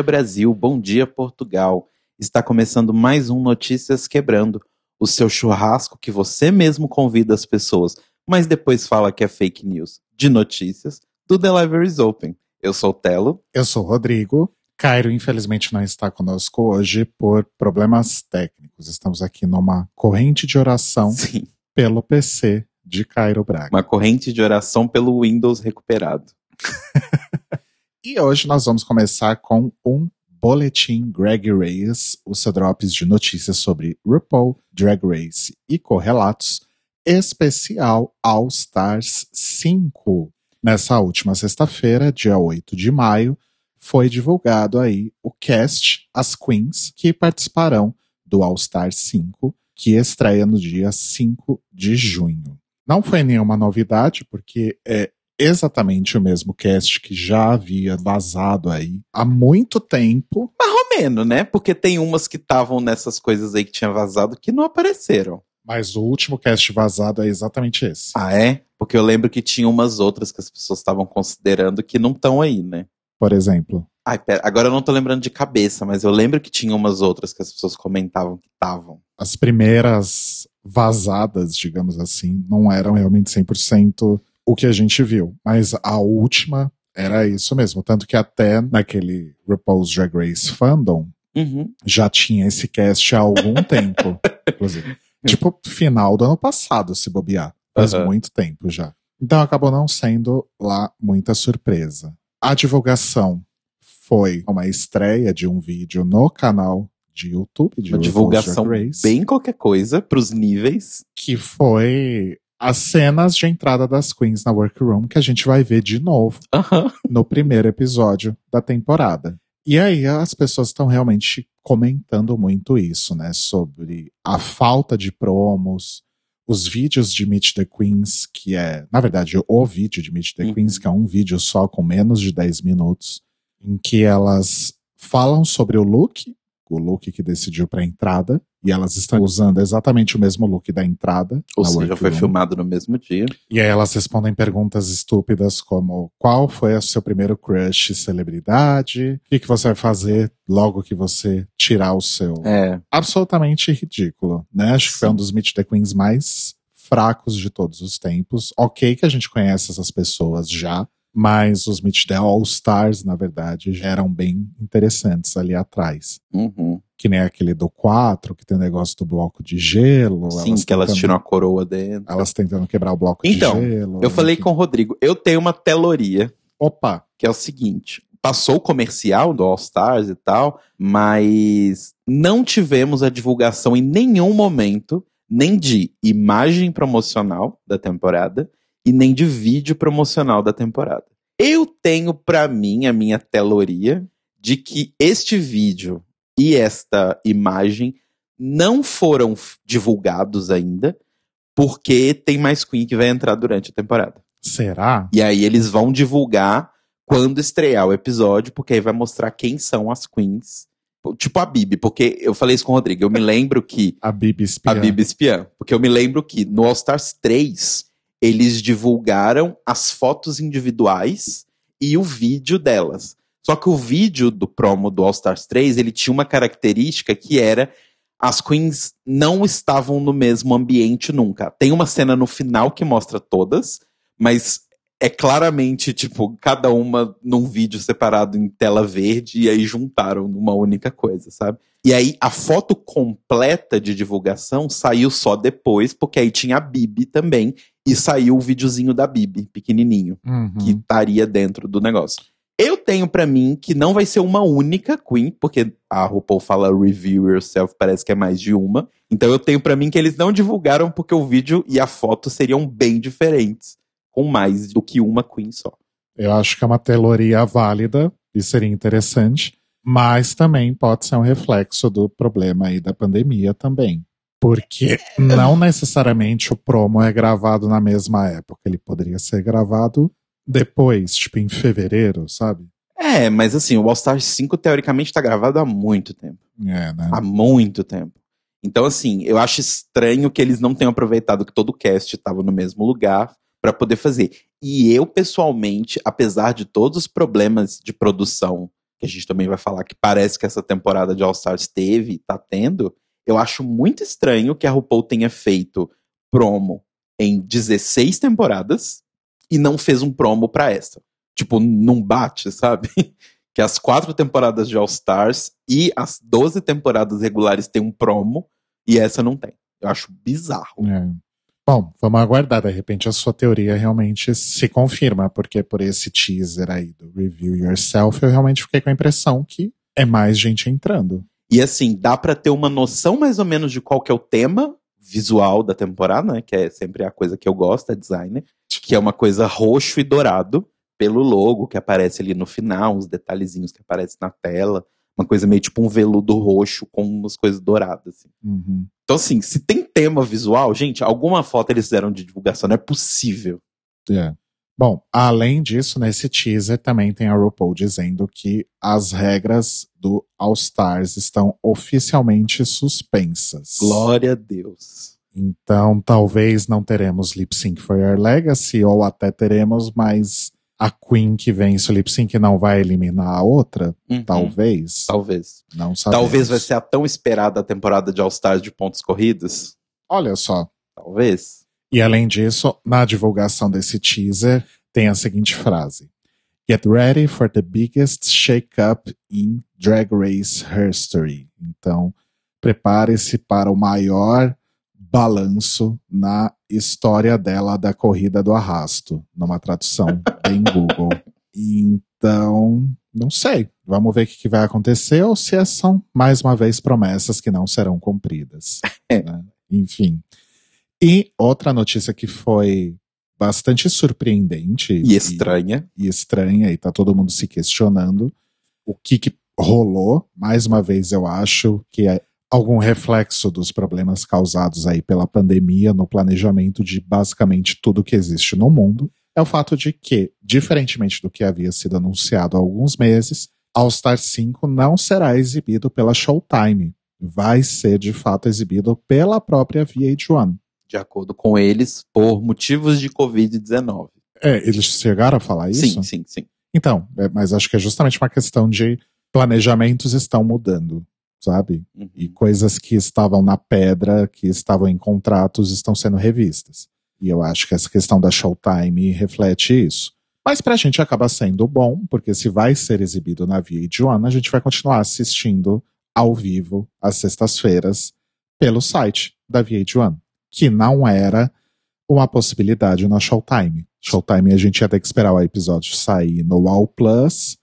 dia, Brasil. Bom dia, Portugal. Está começando mais um Notícias Quebrando, o seu churrasco que você mesmo convida as pessoas, mas depois fala que é fake news. De notícias do The Libraries Open. Eu sou o Telo. Eu sou o Rodrigo. Cairo, infelizmente, não está conosco hoje por problemas técnicos. Estamos aqui numa corrente de oração Sim. pelo PC de Cairo Braga. Uma corrente de oração pelo Windows recuperado. E hoje nós vamos começar com um boletim Greg Reyes, o seu drops de notícias sobre RuPaul, Drag Race e correlatos, especial All Stars 5. Nessa última sexta-feira, dia 8 de maio, foi divulgado aí o cast, as queens que participarão do All Stars 5, que estreia no dia 5 de junho. Não foi nenhuma novidade, porque é exatamente o mesmo cast que já havia vazado aí há muito tempo. Mais ou menos, né? Porque tem umas que estavam nessas coisas aí que tinha vazado que não apareceram. Mas o último cast vazado é exatamente esse. Ah, é? Porque eu lembro que tinha umas outras que as pessoas estavam considerando que não estão aí, né? Por exemplo. Ai, pera, agora eu não tô lembrando de cabeça, mas eu lembro que tinha umas outras que as pessoas comentavam que estavam. As primeiras vazadas, digamos assim, não eram realmente 100% o que a gente viu. Mas a última era isso mesmo. Tanto que até naquele RuPaul's Drag Race Fandom Uhum. já tinha esse cast há algum tempo, inclusive. Tipo, final do ano passado, se bobear. Faz Aham. muito tempo já. Então acabou não sendo lá muita surpresa. A divulgação foi uma estreia de um vídeo no canal de YouTube de Uma divulgação bem qualquer coisa pros níveis. que foi as cenas de entrada das queens na workroom que a gente vai ver de novo no primeiro episódio da temporada. E aí as pessoas estão realmente comentando muito isso, né? Sobre a falta de promos, os vídeos de Meet the Queens, que é, na verdade, o vídeo de Meet the Uhum. Queens, que é um vídeo só com menos de 10 minutos, em que elas falam sobre o look, o look que decidiu para entrada, e elas estão usando exatamente o mesmo look da entrada. Ou seja, foi filmado no mesmo dia. E aí elas respondem perguntas estúpidas como qual foi o seu primeiro crush celebridade? O que, que você vai fazer logo que você tirar o seu? É. Absolutamente ridículo, né? Acho que foi um dos Meet the Queens mais fracos de todos os tempos. Ok que a gente conhece essas pessoas já, mas os Meet the All Stars, na verdade, já eram bem interessantes ali atrás. Uhum. Que nem aquele do 4, que tem o negócio do bloco de gelo. Sim, que elas tentando- tiram a coroa dentro. Elas tentando quebrar o bloco Então, de gelo. Eu falei com o Rodrigo, eu tenho uma teloria, Opa, que é o seguinte. Passou o comercial do All Stars e tal, mas não tivemos a divulgação em nenhum momento, nem de imagem promocional da temporada e nem de vídeo promocional da temporada. Eu tenho pra mim a minha teloria de que este vídeo e esta imagem não foram divulgados ainda, porque tem mais Queen que vai entrar durante a temporada. será? E aí eles vão divulgar quando estrear o episódio, porque aí vai mostrar quem são as queens. Tipo a Bibi, porque eu falei isso com o Rodrigo. Eu me lembro que. A Bibi espiã. A Bibi espiã. Porque eu me lembro que no All Stars 3, eles divulgaram as fotos individuais e o vídeo delas. Só que o vídeo do promo do All Stars 3, ele tinha uma característica que era as queens não estavam no mesmo ambiente nunca. Tem uma cena no final que mostra todas, mas é claramente, tipo, cada uma num vídeo separado em tela verde e aí juntaram numa única coisa, sabe? E aí a foto completa de divulgação saiu só depois, porque aí tinha a Bibi também e saiu o videozinho da Bibi, pequenininho, Uhum. que estaria dentro do negócio. Eu tenho pra mim que não vai ser uma única Queen, porque a RuPaul fala review yourself, parece que é mais de uma. Então eu tenho pra mim que eles não divulgaram porque o vídeo e a foto seriam bem diferentes, com mais do que uma Queen só. Eu acho que é uma teoria válida e seria interessante, mas também pode ser um reflexo do problema aí da pandemia também. Porque não necessariamente o promo é gravado na mesma época, ele poderia ser gravado depois, tipo em fevereiro, sabe? É, mas assim, o All Stars 5 teoricamente tá gravado há muito tempo. É, né? Há muito tempo. Então, assim, eu acho estranho que eles não tenham aproveitado que todo o cast estava no mesmo lugar para poder fazer. E eu, pessoalmente, apesar de todos os problemas de produção que a gente também vai falar que parece que essa temporada de All Stars teve, tá tendo, eu acho muito estranho que a RuPaul tenha feito promo em 16 temporadas e não fez um promo pra essa. Tipo, não bate, sabe? que as quatro temporadas de All Stars e as 12 temporadas regulares têm um promo e essa não tem. Eu acho bizarro. É. Bom, vamos aguardar. De repente a sua teoria realmente se confirma, porque por esse teaser aí do Review Yourself, eu realmente fiquei com a impressão que é mais gente entrando. E assim, dá para ter uma noção mais ou menos de qual que é o tema visual da temporada, né? Que é sempre a coisa que eu gosto, é designer. Que é uma coisa roxo e dourado, pelo logo que aparece ali no final, uns detalhezinhos que aparecem na tela. Uma coisa meio tipo um veludo roxo com umas coisas douradas. Assim. Uhum. Então, assim, se tem tema visual, gente, alguma foto eles fizeram de divulgação, não é possível. É. Bom, além disso, nesse teaser também tem a RuPaul dizendo que as regras do All Stars estão oficialmente suspensas. Glória a Deus. Então, talvez não teremos Lip Sync for Your Legacy, ou até teremos, mas a Queen que vence o Lip Sync não vai eliminar a outra? Uhum. Talvez. Talvez. Não sabemos. Talvez vai ser a tão esperada temporada de All Stars de pontos corridos. Olha só. Talvez. E além disso, na divulgação desse teaser, tem a seguinte frase: Get ready for the biggest shake-up in Drag Race history. Então, prepare-se para o maior balanço na história dela da corrida do arrasto, numa tradução em Google. Então, não sei. Vamos ver o que, vai acontecer ou se são, mais uma vez, promessas que não serão cumpridas. né? Enfim. E outra notícia que foi bastante surpreendente E estranha. e estranha, e tá todo mundo se questionando o que, que rolou. Mais uma vez, eu acho que é algum reflexo dos problemas causados aí pela pandemia no planejamento de basicamente tudo que existe no mundo. É o fato de que, diferentemente do que havia sido anunciado há alguns meses, All Star 5 não será exibido pela Showtime. Vai ser de fato exibido pela própria VH1. De acordo com eles, por motivos de Covid-19. É, eles chegaram a falar isso? Sim, sim, sim. Então, é, mas acho que é justamente uma questão de planejamentos estão mudando, sabe? Uhum. E coisas que estavam na pedra, que estavam em contratos, estão sendo revistas. E eu acho que essa questão da Showtime reflete isso. Mas pra gente acaba sendo bom, porque se vai ser exibido na VH1, a gente vai continuar assistindo ao vivo, às sextas-feiras, pelo site da VH1, que não era uma possibilidade na Showtime. Showtime a gente ia ter que esperar o episódio sair no All Plus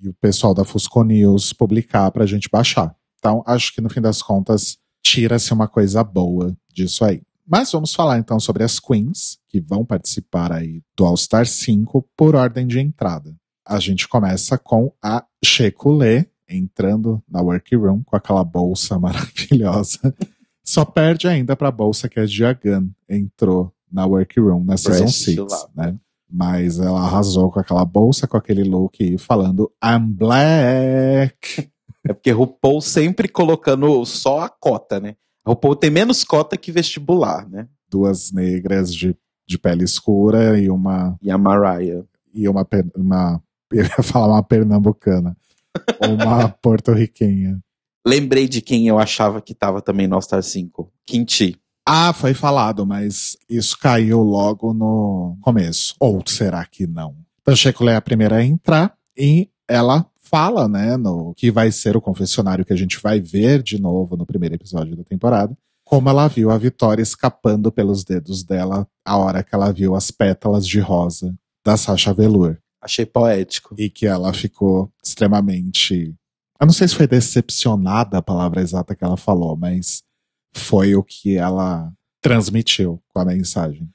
e o pessoal da Fusco News publicar pra gente baixar. Então, acho que no fim das contas, tira-se uma coisa boa disso aí. Mas vamos falar então sobre as queens que vão participar aí do All Star 5 por ordem de entrada. A gente começa com a Shekulé entrando na workroom com aquela bolsa maravilhosa. Só perde ainda pra bolsa que a Diagan entrou na workroom na Season Breast 6, lá. né? Mas ela arrasou com aquela bolsa, com aquele look e falando I'm black. É porque RuPaul sempre colocando só a cota, né? A RuPaul tem menos cota que vestibular, né? Duas negras de, de pele escura e uma E a Mariah. e uma, uma eu ia falar uma pernambucana, uma porto-riquenha. Lembrei de quem eu achava que tava também no All Star 5. Quinti. Ah, foi falado, mas isso caiu logo no começo. Ou será que não? Então, Shekulé é a primeira a entrar e ela fala, né, no que vai ser o confessionário que a gente vai ver de novo no primeiro episódio da temporada, como ela viu a Vitória escapando pelos dedos dela a hora que ela viu as pétalas de rosa da Sasha Velour. Achei poético. e que ela ficou extremamente. Eu não sei se foi decepcionada a palavra exata que ela falou, mas foi o que ela transmitiu com a mensagem.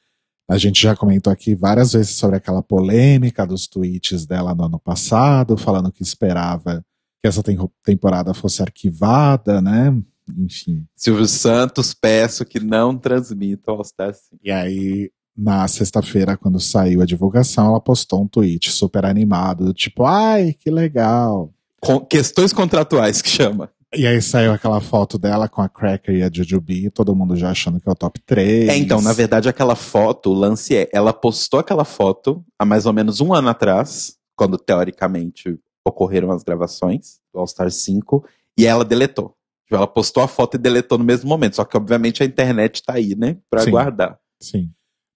A gente já comentou aqui várias vezes sobre aquela polêmica dos tweets dela no ano passado, falando que esperava que essa tem- temporada fosse arquivada, né? Enfim. Silvio Santos, peço que não transmita o All Star 5. E aí, na sexta-feira, quando saiu a divulgação, ela postou um tweet super animado, tipo, ai, que legal. Com- questões contratuais que chama. E aí saiu aquela foto dela com a Cracker e a Jujubee, todo mundo já achando que é o top 3. É, então, na verdade, aquela foto, o lance é, ela postou aquela foto há mais ou menos um ano atrás, quando teoricamente ocorreram as gravações do All Star 5 e ela deletou. Tipo, ela postou a foto e deletou no mesmo momento. Só que, obviamente, a internet tá aí, né? Pra Sim. guardar. Sim.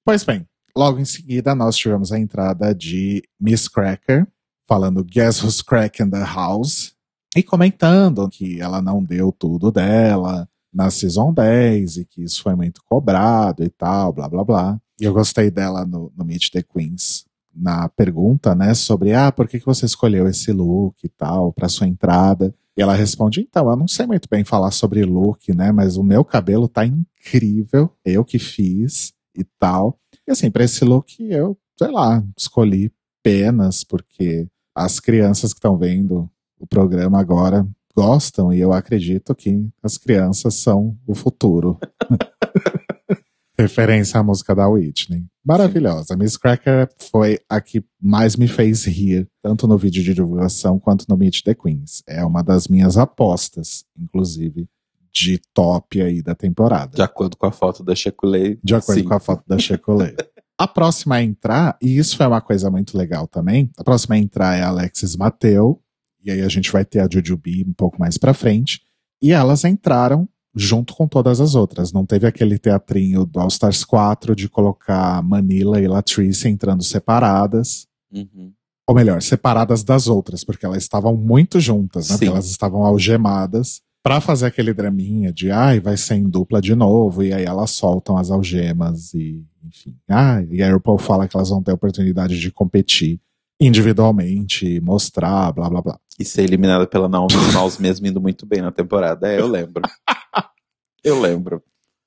Pois bem, logo em seguida nós tivemos a entrada de Miss Cracker, falando Guess Who's Cracking the House, e comentando que ela não deu tudo dela na Season 10 e que isso foi muito cobrado e tal, blá blá blá. E eu gostei dela no, no Meet the Queens, na pergunta, né, sobre, ah, por que, que você escolheu esse look e tal, pra sua entrada? E ela responde, então, eu não sei muito bem falar sobre look, né, mas o meu cabelo tá incrível, eu que fiz e tal. E assim, pra esse look eu, sei lá, escolhi penas, porque as crianças que estão vendo o programa agora gostam e eu acredito que as crianças são o futuro. Referência à música da Whitney. Maravilhosa. Miss Cracker foi a que mais me fez rir, tanto no vídeo de divulgação quanto no Meet the Queens. É uma das minhas apostas, inclusive, de top aí da temporada. De acordo com a foto da Shekulei. De acordo sim. com a foto da Checolé. A próxima a entrar, e isso foi uma coisa muito legal também, a próxima a entrar é a Alexis Mateu, e aí a gente vai ter a Jujubee um pouco mais pra frente, e elas entraram junto com todas as outras. Não teve aquele teatrinho do All Stars 4 de colocar Manila e Latrice entrando separadas, Uhum. ou melhor, separadas das outras, porque elas estavam muito juntas, né? Elas estavam algemadas pra fazer aquele draminha de ai, vai ser em dupla de novo, e aí elas soltam as algemas e, enfim. Ah, e a RuPaul fala que elas vão ter a oportunidade de competir individualmente, mostrar, blá blá blá. E ser eliminada pela Naomi Smalls mesmo indo muito bem na temporada. É, eu lembro. eu lembro.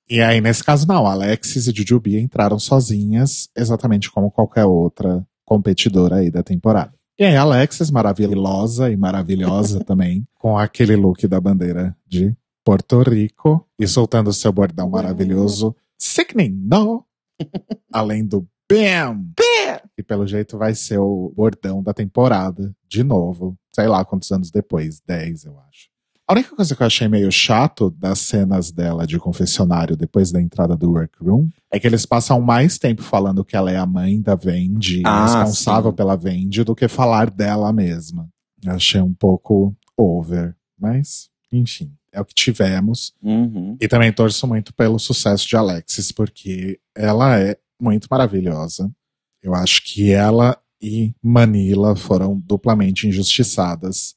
E aí, nesse caso, não, Alexis e Jujubee entraram sozinhas, exatamente como qualquer outra competidora aí da temporada. E aí, Alexis, maravilhosa e maravilhosa também, com aquele look da bandeira de Porto Rico e soltando seu bordão maravilhoso. Sickening, no! Além do BAM! Que pelo jeito vai ser o bordão da temporada, de novo. Sei lá quantos anos depois, 10, eu acho. A única coisa que eu achei meio chato das cenas dela de confessionário depois da entrada do workroom é que eles passam mais tempo falando que ela é a mãe da Vendi, Ah, responsável sim. pela Vendi, do que falar dela mesma. Eu achei um pouco over, mas enfim, é o que tivemos. Uhum. E também torço muito pelo sucesso de Alexis, porque ela é muito maravilhosa. Eu acho que ela e Manila foram duplamente injustiçadas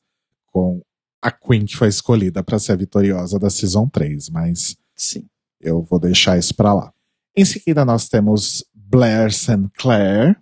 com a Queen que foi escolhida para ser a vitoriosa da Season 3, mas Sim. eu vou deixar isso pra lá. Em seguida nós temos Blair St. Clair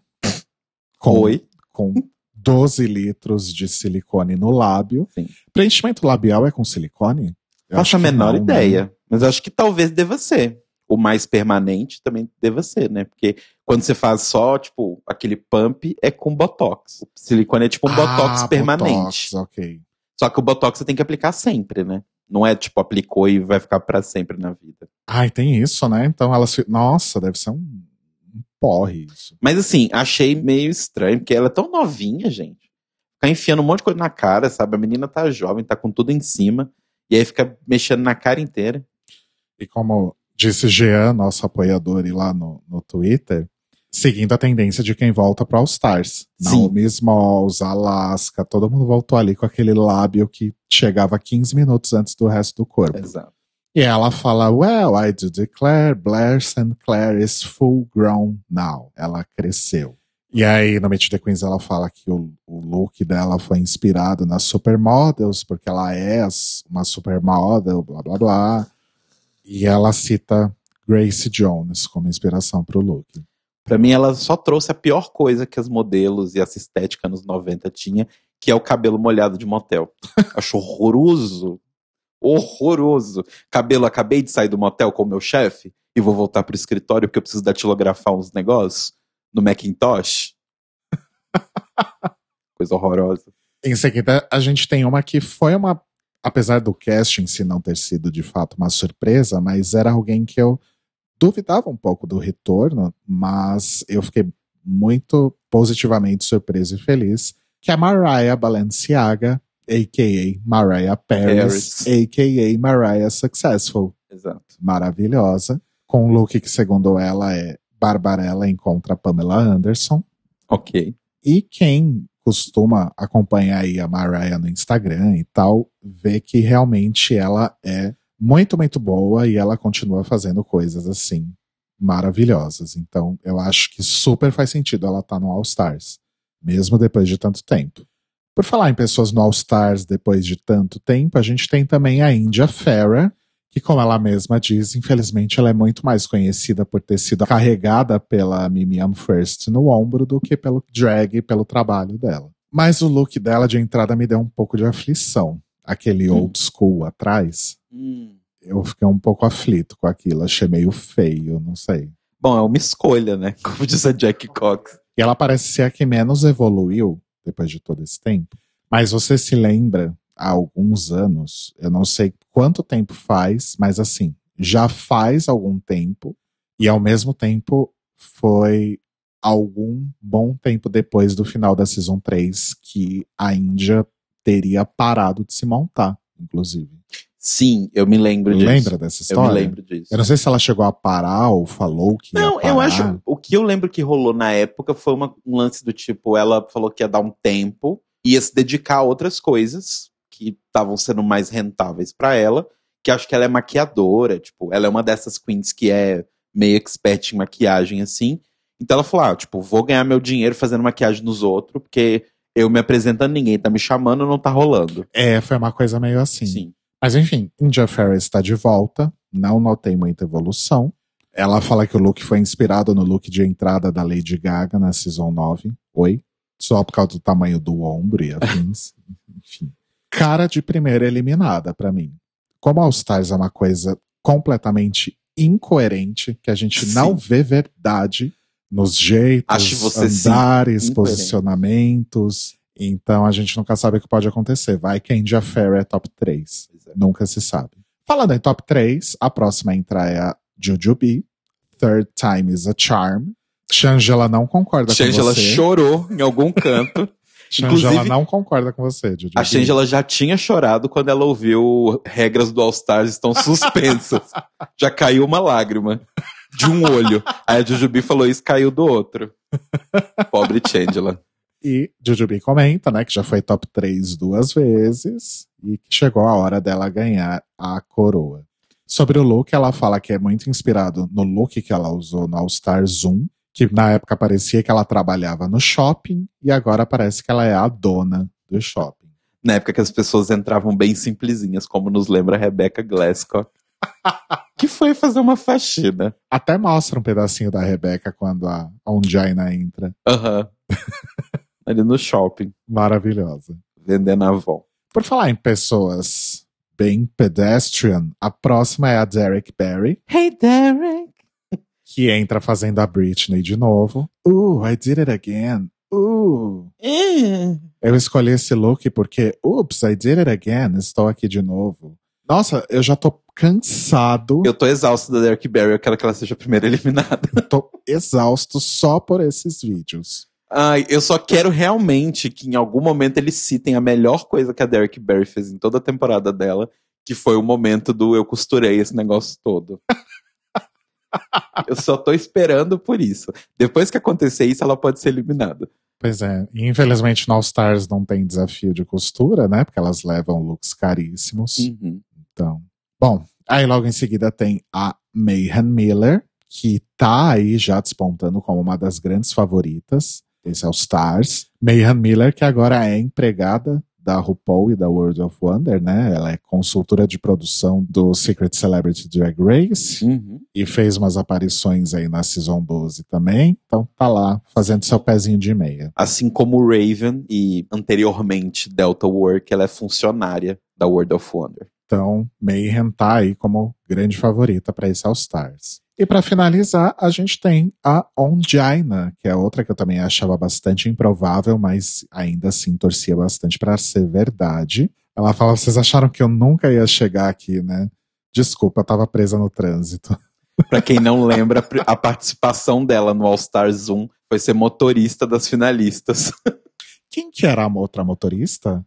com, Oi. com 12 litros de silicone no lábio. Sim. Preenchimento labial é com silicone? Eu Faço acho a menor não, né? ideia. Mas eu acho que talvez deva ser. O mais permanente também deva ser, né? Porque quando você faz só, tipo, aquele pump, é com botox. O silicone é tipo um botox Ah, permanente. Botox, ok. Só que o botox você tem que aplicar sempre, né? Não é tipo, aplicou e vai ficar pra sempre na vida. Ai, tem isso, né? Então ela se. Nossa, deve ser um, um porre isso. Mas assim, achei meio estranho, porque ela é tão novinha, gente. Ficar enfiando um monte de coisa na cara, sabe? A menina tá jovem, tá com tudo em cima. E aí fica mexendo na cara inteira. E como disse Jean, nosso apoiador, e lá no, no Twitter, seguindo a tendência de quem volta para All Stars. Sim. Naomi Smalls, Alaska, todo mundo voltou ali com aquele lábio que chegava 15 minutos antes do resto do corpo. Exato. E ela fala, well, I do declare Blair St. Clair is full grown now. Ela cresceu. E aí, no Meet the Queens, ela fala que o, o look dela foi inspirado nas supermodels, porque ela é uma supermodel, blá blá blá. E ela cita Grace Jones como inspiração pro look. Pra mim, ela só trouxe a pior coisa que as modelos e essa estética nos 90 tinha, que é o cabelo molhado de motel. Acho horroroso. Horroroso. Cabelo, acabei de sair do motel com o meu chefe e vou voltar pro escritório porque eu preciso datilografar uns negócios no Macintosh. Coisa horrorosa. Em seguida, a gente tem uma que foi uma. Apesar do casting em si não ter sido de fato uma surpresa, mas era alguém que eu duvidava um pouco do retorno, mas eu fiquei muito positivamente surpreso e feliz, que a Mariah Balenciaga, a.k.a. Mariah Paris, Paris. a.k.a. Mariah Successful. Exato. Maravilhosa, com um look que, segundo ela, é Barbarella encontra Pamela Anderson. Ok. E quem costuma acompanhar aí a Mariah no Instagram e tal, vê que realmente ela é muito, muito boa e ela continua fazendo coisas assim maravilhosas. Então, eu acho que super faz sentido ela estar tá no All Stars, mesmo depois de tanto tempo. Por falar em pessoas no All Stars depois de tanto tempo, a gente tem também a India Farah, que, como ela mesma diz, infelizmente ela é muito mais conhecida por ter sido carregada pela Mimiam First no ombro do que pelo drag e pelo trabalho dela. Mas o look dela de entrada me deu um pouco de aflição. Aquele hum. old school atrás. Hum. Eu fiquei um pouco aflito com aquilo, achei meio feio, não sei. Bom, é uma escolha, né? Como diz a Jack Cox. E ela parece ser a que menos evoluiu depois de todo esse tempo. Mas você se lembra há alguns anos, eu não sei quanto tempo faz, mas assim, já faz algum tempo, e ao mesmo tempo foi algum bom tempo depois do final da Season 3 que a Índia teria parado de se montar, inclusive. Sim, eu me lembro disso. Lembra dessa história? Eu me lembro disso. Eu não sei se ela chegou a parar ou falou que Não, eu acho. O que eu lembro que rolou na época foi uma, um lance do tipo: ela falou que ia dar um tempo, ia se dedicar a outras coisas, que estavam sendo mais rentáveis para ela, que acho que ela é maquiadora, tipo, ela é uma dessas queens que é meio expert em maquiagem, assim. Então ela falou, ah, tipo, vou ganhar meu dinheiro fazendo maquiagem nos outros, porque eu me apresentando, ninguém tá me chamando, não tá rolando. É, foi uma coisa meio assim. Sim. Mas enfim, India Ferris está de volta, não notei muita evolução. Ela fala que o look foi inspirado no look de entrada da Lady Gaga na Season 9. Oi? Só por causa do tamanho do ombro e afins. enfim cara de primeira eliminada para mim. Como All Stars é uma coisa completamente incoerente, que a gente Sim. não vê verdade nos jeitos, andares, posicionamentos. Então a gente nunca sabe o que pode acontecer. Vai que a India Fair é top 3. Nunca se sabe. Falando em top 3, a próxima a entrar é a Jujubee. Third Time is a Charm. Shangela não concorda Shangela com você. Shangela chorou em algum canto. Shangela não concorda com você, Didi. A Shangela já tinha chorado quando ela ouviu regras do All Stars estão suspensas. já caiu uma lágrima de um olho. Aí a Jujubi falou isso, caiu do outro. Pobre Shangela. E Jujubi comenta, né, que já foi top 3 duas vezes e que chegou a hora dela ganhar a coroa. Sobre o look, ela fala que é muito inspirado no look que ela usou no All Stars 1, que na época parecia que ela trabalhava no shopping e agora parece que ela é a dona do shopping. Na época que as pessoas entravam bem simplesinhas, como nos lembra a Rebecca Glasgow. que foi fazer uma faxina. Até mostra um pedacinho da Rebecca quando a Onjaina entra. Aham. Uhum. Ali no shopping. Maravilhosa. Vendendo a avó. Por falar em pessoas bem pedestrian, a próxima é a Derek Barry. Hey, Derek! que entra fazendo a Britney de novo. Uh, I did it again. Uh. Uh. Eu escolhi esse look porque, ups, I did it again. Estou aqui de novo. Nossa, eu já tô cansado. Eu tô exausto da Derek Barry, eu quero que ela seja a primeira eliminada. Eu tô exausto só por esses vídeos. Ai, eu só quero realmente que em algum momento eles citem a melhor coisa que a Derek Barry fez em toda a temporada dela, que foi o momento do eu costurei esse negócio todo. Eu só tô esperando por isso. Depois que acontecer isso, ela pode ser eliminada. Pois é. infelizmente no All Stars não tem desafio de costura, né? Porque elas levam looks caríssimos. Uhum. Então. Bom, aí logo em seguida tem a Mayhem Miller, que tá aí já despontando como uma das grandes favoritas. Esse é o Stars. Mayhem Miller, que agora é empregada da RuPaul e da World of Wonder, né? Ela é consultora de produção do Secret Celebrity Drag Race uhum. e fez umas aparições aí na Season 12 também. Então tá lá fazendo seu pezinho de meia. Assim como Raven e anteriormente Delta Work, ela é funcionária da World of Wonder. Então, Mayhem tá aí como grande favorita para esse All Stars. E para finalizar, a gente tem a Ongina, que é outra que eu também achava bastante improvável, mas ainda assim torcia bastante para ser verdade. Ela fala: vocês acharam que eu nunca ia chegar aqui, né? Desculpa, eu tava presa no trânsito. Para quem não lembra, a participação dela no All Stars 1 foi ser motorista das finalistas. Quem que era a outra motorista?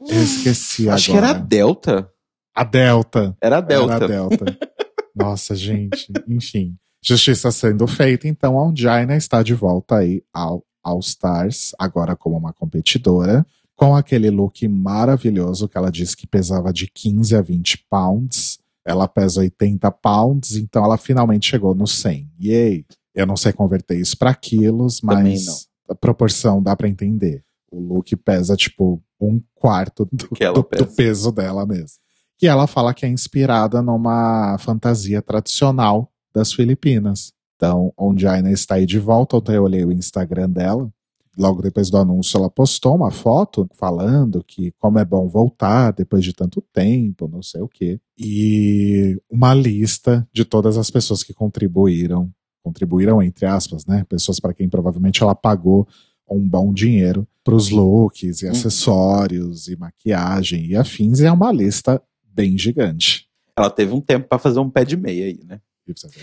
Eu esqueci Acho agora. que era a Delta. A Delta. Era a Delta. Era a Delta. Nossa, gente. Enfim. Justiça sendo feita, então a Ongina está de volta aí ao All Stars, agora como uma competidora, com aquele look maravilhoso que ela disse que pesava de 15 a 20 pounds. Ela pesa 80 pounds, então ela finalmente chegou no 100. Yay! Eu não sei converter isso para quilos, mas a proporção dá para entender. O look pesa tipo um quarto do, do, do peso dela mesmo. E ela fala que é inspirada numa fantasia tradicional das Filipinas. Então, onde a Aina está aí de volta, ontem eu olhei o Instagram dela. Logo depois do anúncio, ela postou uma foto falando que como é bom voltar depois de tanto tempo, não sei o quê. E uma lista de todas as pessoas que contribuíram. Contribuíram, entre aspas, né? Pessoas para quem provavelmente ela pagou um bom dinheiro para os looks e uhum. acessórios e maquiagem e afins. E é uma lista bem gigante. Ela teve um tempo para fazer um pé de meia aí, né?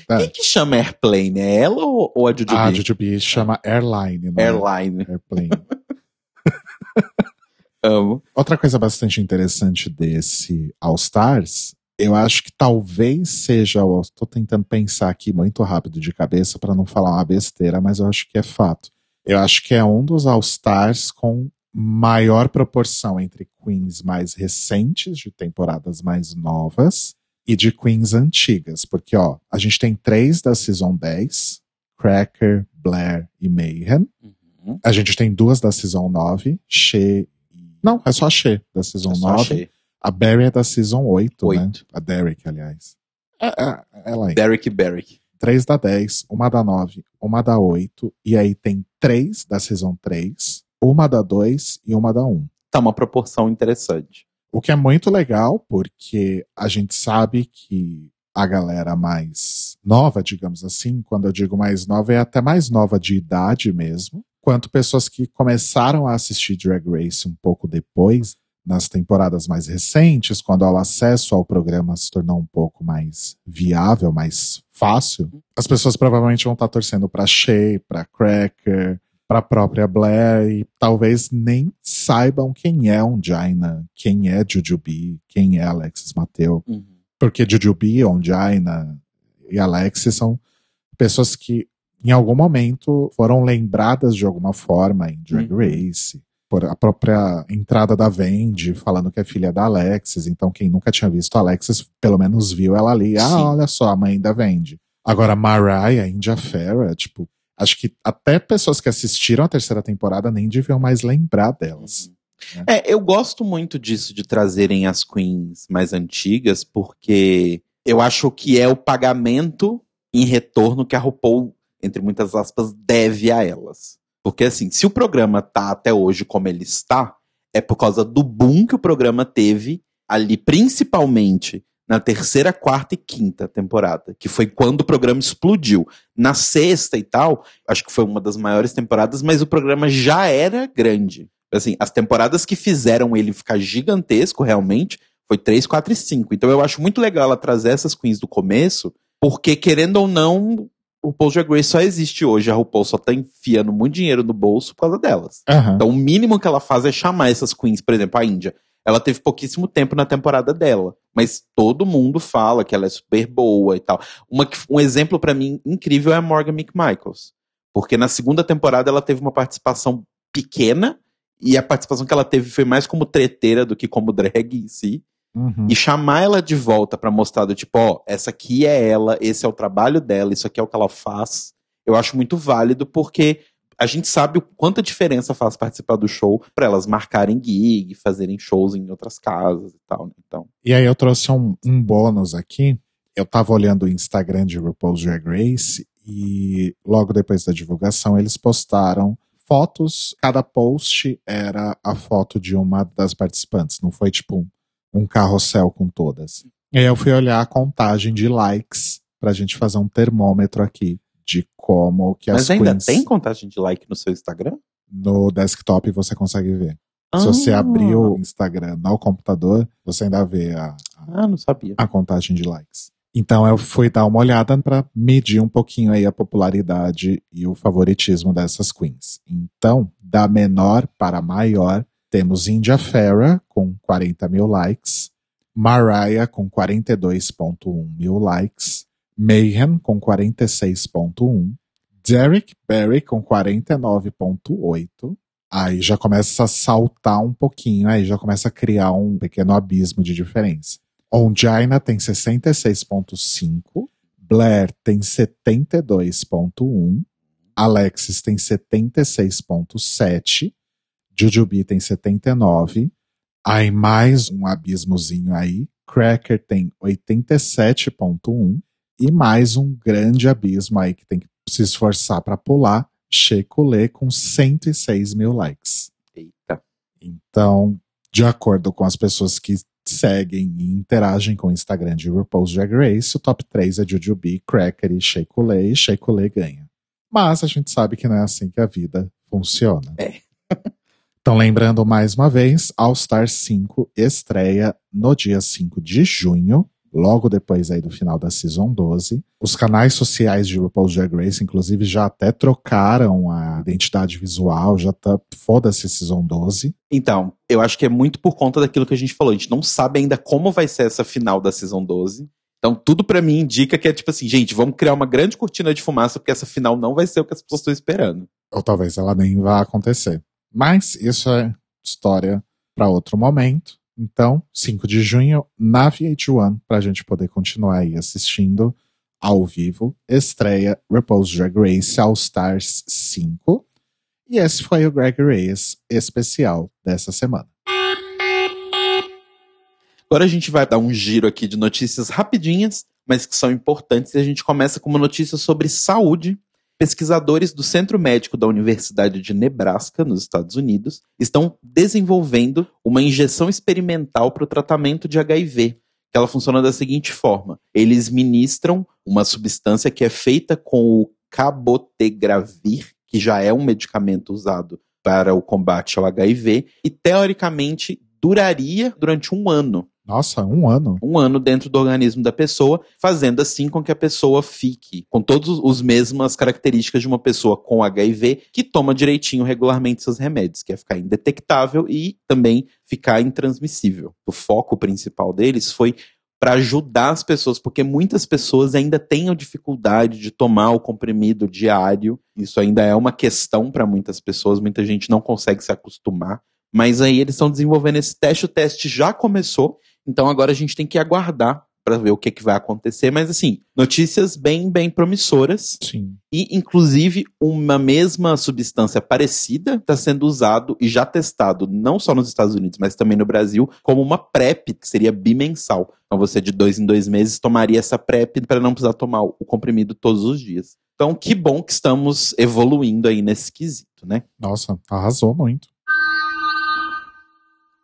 É Quem que chama Airplane? É ela ou, ou a Jujubee? A Jujubee chama Airline. É Airline. É Airplane. Amo. Outra coisa bastante interessante desse All Stars, eu acho que talvez seja, estou tentando pensar aqui muito rápido de cabeça para não falar uma besteira, mas eu acho que é fato. Eu acho que é um dos All Stars com maior proporção entre queens mais recentes, de temporadas mais novas, e de queens antigas. Porque, ó, a gente tem três da Season 10, Cracker, Blair e Mayhem. Uhum. A gente tem duas da Season 9, She... Não, é só a She, da Season é 9. A, a Barry é da Season 8, 8. né? A Derek, aliás. É, é, ela aí. Derek e Barrick. Três da 10, uma da 9, uma da 8. E aí tem três da Season 3, uma da 2 e uma da 1. Tá uma proporção interessante. O que é muito legal, porque a gente sabe que a galera mais nova, digamos assim, quando eu digo mais nova, é até mais nova de idade mesmo, quanto pessoas que começaram a assistir Drag Race um pouco depois, nas temporadas mais recentes, quando o acesso ao programa se tornou um pouco mais viável, mais fácil, as pessoas provavelmente vão estar torcendo para Shea, para Cracker, para a própria Blair e talvez nem saibam quem é Ongina, quem é Jujubee, quem é Alexis Mateu. Uhum. Porque Jujubee, Ongina e Alexis são pessoas que em algum momento foram lembradas de alguma forma em Drag uhum. Race. Por a própria entrada da Vendi falando que é filha da Alexis. Então, quem nunca tinha visto a Alexis, pelo menos viu ela ali. Ah, Sim. Olha só, a mãe da Vendi. Agora, Mariah, India Farah, tipo, acho que até pessoas que assistiram a terceira temporada nem deviam mais lembrar delas. Uhum. Né? É, eu gosto muito disso de trazerem as queens mais antigas, porque eu acho que é o pagamento em retorno que a RuPaul, entre muitas aspas, deve a elas. Porque assim, se o programa tá até hoje como ele está, é por causa do boom que o programa teve ali, principalmente na terceira, quarta e quinta temporada, que foi quando o programa explodiu. Na sexta e tal, acho que foi uma das maiores temporadas, mas o programa já era grande. Assim, as temporadas que fizeram ele ficar gigantesco realmente foi 3, 4 e 5. Então eu acho muito legal ela trazer essas queens do começo, porque querendo ou não, o Paul Drag Race só existe hoje. A RuPaul só tá enfiando muito dinheiro no bolso por causa delas. Uhum. Então o mínimo que ela faz é chamar essas queens, por exemplo, a Índia. Ela teve pouquíssimo tempo na temporada dela, mas todo mundo fala que ela é super boa e tal. Uma, um exemplo para mim incrível é a Morgan McMichaels, porque na segunda temporada ela teve uma participação pequena e a participação que ela teve foi mais como treteira do que como drag em si. Uhum. E chamar ela de volta para mostrar do tipo, ó, essa aqui é ela, esse é o trabalho dela, isso aqui é o que ela faz. Eu acho muito válido porque a gente sabe o quanta diferença faz participar do show para elas marcarem gig, fazerem shows em outras casas e tal. Né? Então. E aí eu trouxe um, um bônus aqui. Eu tava olhando o Instagram de RuPaul's Drag Race e logo depois da divulgação eles postaram fotos. Cada post era a foto de uma das participantes. Não foi tipo um, um carrossel com todas. E aí eu fui olhar a contagem de likes pra gente fazer um termômetro aqui de como que Mas as ainda queens... tem contagem de like no seu Instagram? No desktop você consegue ver. Ah. Se você ah. abrir o Instagram no computador, você ainda vê a, a, ah, não sabia. a contagem de likes. Então eu fui dar uma olhada para medir um pouquinho aí a popularidade e o favoritismo dessas queens. Então, da menor para maior, temos India Farah com 40 mil likes, Mariah com 42.1 mil likes, Mayhem com 46.1, Derek Barry com 49,8. Aí já começa a saltar um pouquinho, aí já começa a criar um pequeno abismo de diferença. Ongina tem 66,5. Blair tem 72,1. Alexis tem 76,7. Jujubee tem 79. Aí mais um abismozinho aí. Cracker tem 87,1. E mais um grande abismo aí que tem que se esforçar para pular. Shekulé com 106 mil likes. Eita. Então, de acordo com as pessoas que seguem e interagem com o Instagram de RuPaul's Drag Race, o top 3 é Jujubee, Cracker e Shekulé, e Shekulé ganha. Mas a gente sabe que não é assim que a vida funciona. É. Então, lembrando mais uma vez, All Star 5 estreia no dia 5 de junho, logo depois aí do final da Season 12. Os canais sociais de RuPaul's Drag Race, inclusive, já até trocaram a identidade visual, já tá, foda-se Season 12. Então, eu acho que é muito por conta daquilo que a gente falou. A gente não sabe ainda como vai ser essa final da Season 12. Então, tudo para mim indica que é tipo assim, gente, vamos criar uma grande cortina de fumaça, porque essa final não vai ser o que as pessoas estão esperando. Ou talvez ela nem vá acontecer. Mas isso é história para outro momento. Então, 5 de junho, na VH1, para a gente poder continuar aí assistindo ao vivo, estreia RuPaul's Drag Race All Stars 5. E esse foi o Greg Race especial dessa semana. Agora a gente vai dar um giro aqui de notícias rapidinhas, mas que são importantes. E a gente começa com uma notícia sobre saúde. Pesquisadores do Centro Médico da Universidade de Nebraska, nos Estados Unidos, estão desenvolvendo uma injeção experimental para o tratamento de HIV. Ela funciona da seguinte forma: eles ministram uma substância que é feita com o cabotegravir, que já é um medicamento usado para o combate ao HIV, e teoricamente duraria durante um ano. Nossa, um ano. Um ano dentro do organismo da pessoa, fazendo assim com que a pessoa fique com todas as mesmas características de uma pessoa com HIV que toma direitinho regularmente seus remédios, que é ficar indetectável e também ficar intransmissível. O foco principal deles foi para ajudar as pessoas, porque muitas pessoas ainda têm a dificuldade de tomar o comprimido diário. Isso ainda é uma questão para muitas pessoas, muita gente não consegue se acostumar. Mas aí eles estão desenvolvendo esse teste, o teste já começou então agora a gente tem que aguardar para ver o que, que vai acontecer, mas assim, notícias bem, bem promissoras. Sim. E, inclusive, uma mesma substância parecida está sendo usado e já testado, não só nos Estados Unidos, mas também no Brasil, como uma PrEP, que seria bimensal. Então você, de dois em dois meses, tomaria essa PrEP para não precisar tomar o comprimido todos os dias. Então, que bom que estamos evoluindo aí nesse quesito, né? Nossa, arrasou muito.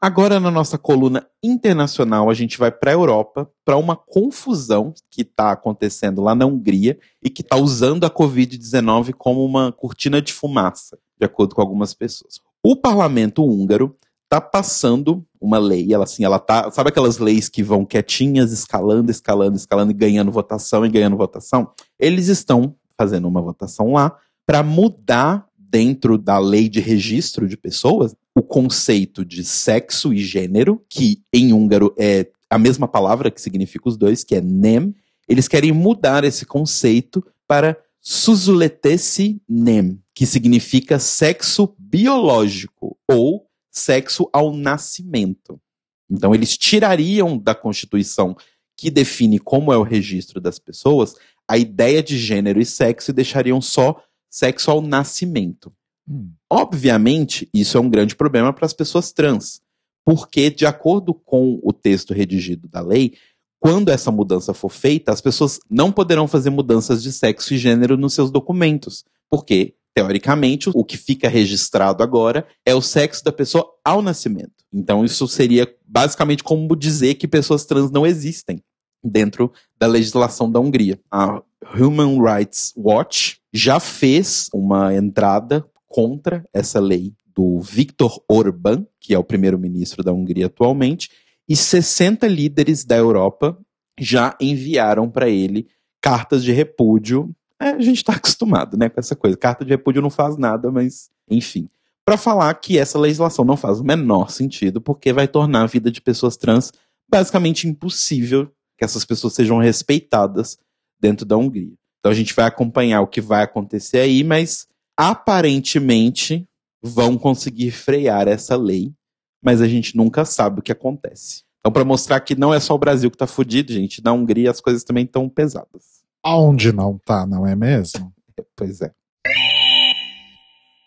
Agora, na nossa coluna internacional, a gente vai para a Europa para uma confusão que está acontecendo lá na Hungria e que está usando a Covid-19 como uma cortina de fumaça, de acordo com algumas pessoas. O parlamento húngaro está passando uma lei, ela assim, ela tá, sabe aquelas leis que vão quietinhas, escalando, escalando, escalando e ganhando votação e ganhando votação? Eles estão fazendo uma votação lá para mudar dentro da lei de registro de pessoas o conceito de sexo e gênero, que em húngaro é a mesma palavra que significa os dois, que é nem. Eles querem mudar esse conceito para suzuletesi nem, que significa sexo biológico ou sexo ao nascimento. Então eles tirariam da Constituição que define como é o registro das pessoas a ideia de gênero e sexo e deixariam só sexo ao nascimento. Hum. Obviamente, isso é um grande problema para as pessoas trans, porque, de acordo com o texto redigido da lei, quando essa mudança for feita, as pessoas não poderão fazer mudanças de sexo e gênero nos seus documentos, porque, teoricamente, o que fica registrado agora é o sexo da pessoa ao nascimento. Então, isso seria basicamente como dizer que pessoas trans não existem dentro da legislação da Hungria. A Human Rights Watch já fez uma entrada contra essa lei do Viktor Orbán, que é o primeiro-ministro da Hungria atualmente, e 60 líderes da Europa já enviaram para ele cartas de repúdio. É, a gente está acostumado né, com essa coisa. Carta de repúdio não faz nada, mas enfim. Para falar que essa legislação não faz o menor sentido, porque vai tornar a vida de pessoas trans basicamente impossível que essas pessoas sejam respeitadas dentro da Hungria. Então a gente vai acompanhar o que vai acontecer aí, mas aparentemente vão conseguir frear essa lei, mas a gente nunca sabe o que acontece. Então, para mostrar que não é só o Brasil que tá fudido, gente, na Hungria as coisas também estão pesadas. Aonde não tá, não é mesmo? Pois é.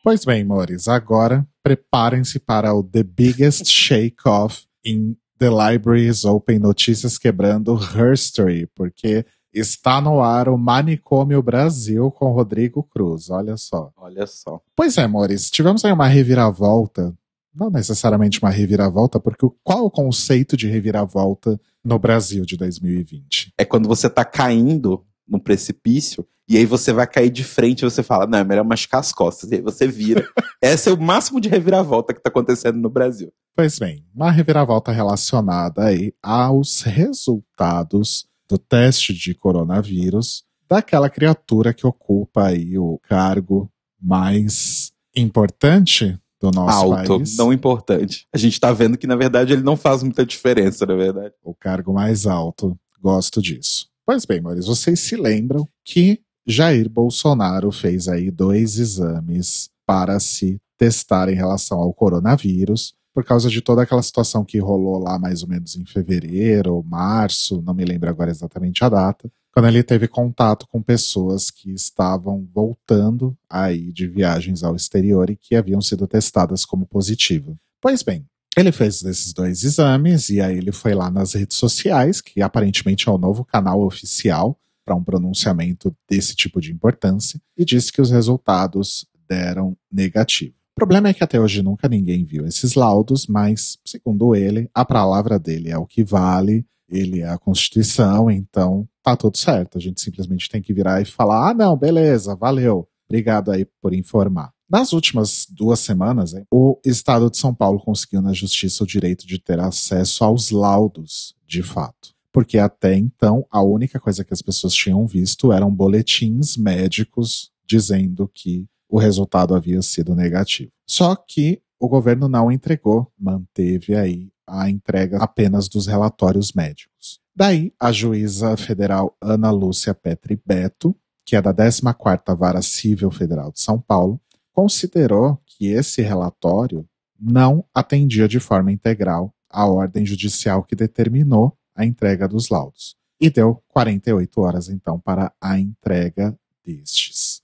Pois bem, amores, agora preparem-se para o The Biggest Shake Off in The Libraries Open Notícias Quebrando Herstory, porque está no ar o Manicômio Brasil com Rodrigo Cruz, olha só. Olha só. Pois é, amores, tivemos aí uma reviravolta, não necessariamente uma reviravolta, porque qual o conceito de reviravolta no Brasil de 2020? É quando você tá caindo no precipício e aí você vai cair de frente e você fala, não, é melhor machucar as costas. E aí você vira. Esse é o máximo de reviravolta que tá acontecendo no Brasil. Pois bem, uma reviravolta relacionada aí aos resultados do teste de coronavírus daquela criatura que ocupa aí o cargo mais importante do nosso Alto, país. não importante. A gente tá vendo que, na verdade, ele não faz muita diferença, na verdade. o cargo mais alto. Gosto disso. Pois bem, Maurício, vocês se lembram que Jair Bolsonaro fez aí dois exames para se testar em relação ao coronavírus, por causa de toda aquela situação que rolou lá mais ou menos em fevereiro ou março, não me lembro agora exatamente a data, quando ele teve contato com pessoas que estavam voltando aí de viagens ao exterior e que haviam sido testadas como positivo. Pois bem, ele fez esses dois exames e aí ele foi lá nas redes sociais, que aparentemente é o novo canal oficial para um pronunciamento desse tipo de importância, e disse que os resultados deram negativo. O problema é que até hoje nunca ninguém viu esses laudos, mas, segundo ele, a palavra dele é o que vale, ele é a Constituição, então tá tudo certo. A gente simplesmente tem que virar e falar: ah, não, beleza, valeu, obrigado aí por informar. Nas últimas duas semanas, o Estado de São Paulo conseguiu na Justiça o direito de ter acesso aos laudos, de fato. Porque até então, a única coisa que as pessoas tinham visto eram boletins médicos dizendo que o resultado havia sido negativo. Só que o governo não entregou, manteve aí a entrega apenas dos relatórios médicos. Daí, a juíza federal Ana Lúcia Petri Beto, que é da 14ª Vara Civil Federal de São Paulo, considerou que esse relatório não atendia de forma integral a ordem judicial que determinou a entrega dos laudos. E deu 48 horas, então, para a entrega destes.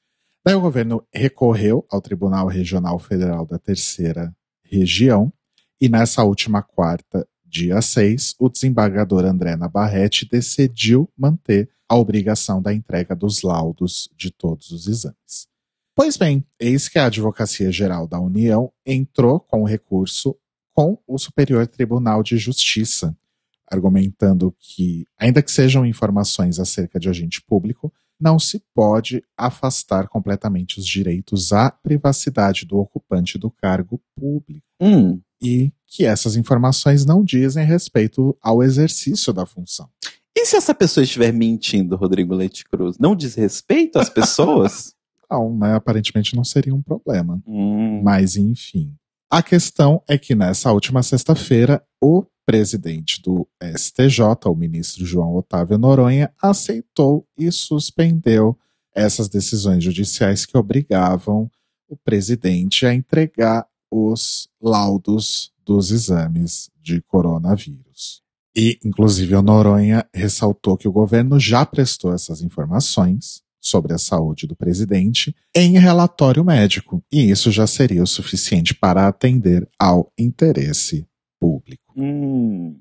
Daí o governo recorreu ao Tribunal Regional Federal da Terceira Região, e nessa última quarta, dia 6, o desembargador André Navarrete decidiu manter a obrigação da entrega dos laudos de todos os exames. Pois bem, eis que a Advocacia Geral da União entrou com o recurso com o Superior Tribunal de Justiça, argumentando que, ainda que sejam informações acerca de agente público, não se pode afastar completamente os direitos à privacidade do ocupante do cargo público Hum, e que essas informações não dizem respeito ao exercício da função. e se essa pessoa estiver mentindo, Rodrigo Leite Cruz? Não diz respeito às pessoas? Não, né, aparentemente não seria um problema. hum, Mas, enfim. A questão é que nessa última sexta-feira, o presidente do STJ, o ministro João Otávio Noronha, aceitou e suspendeu essas decisões judiciais que obrigavam o presidente a entregar os laudos dos exames de coronavírus. E, inclusive, o Noronha ressaltou que o governo já prestou essas informações sobre a saúde do presidente em relatório médico, e isso já seria o suficiente para atender ao interesse público. hum.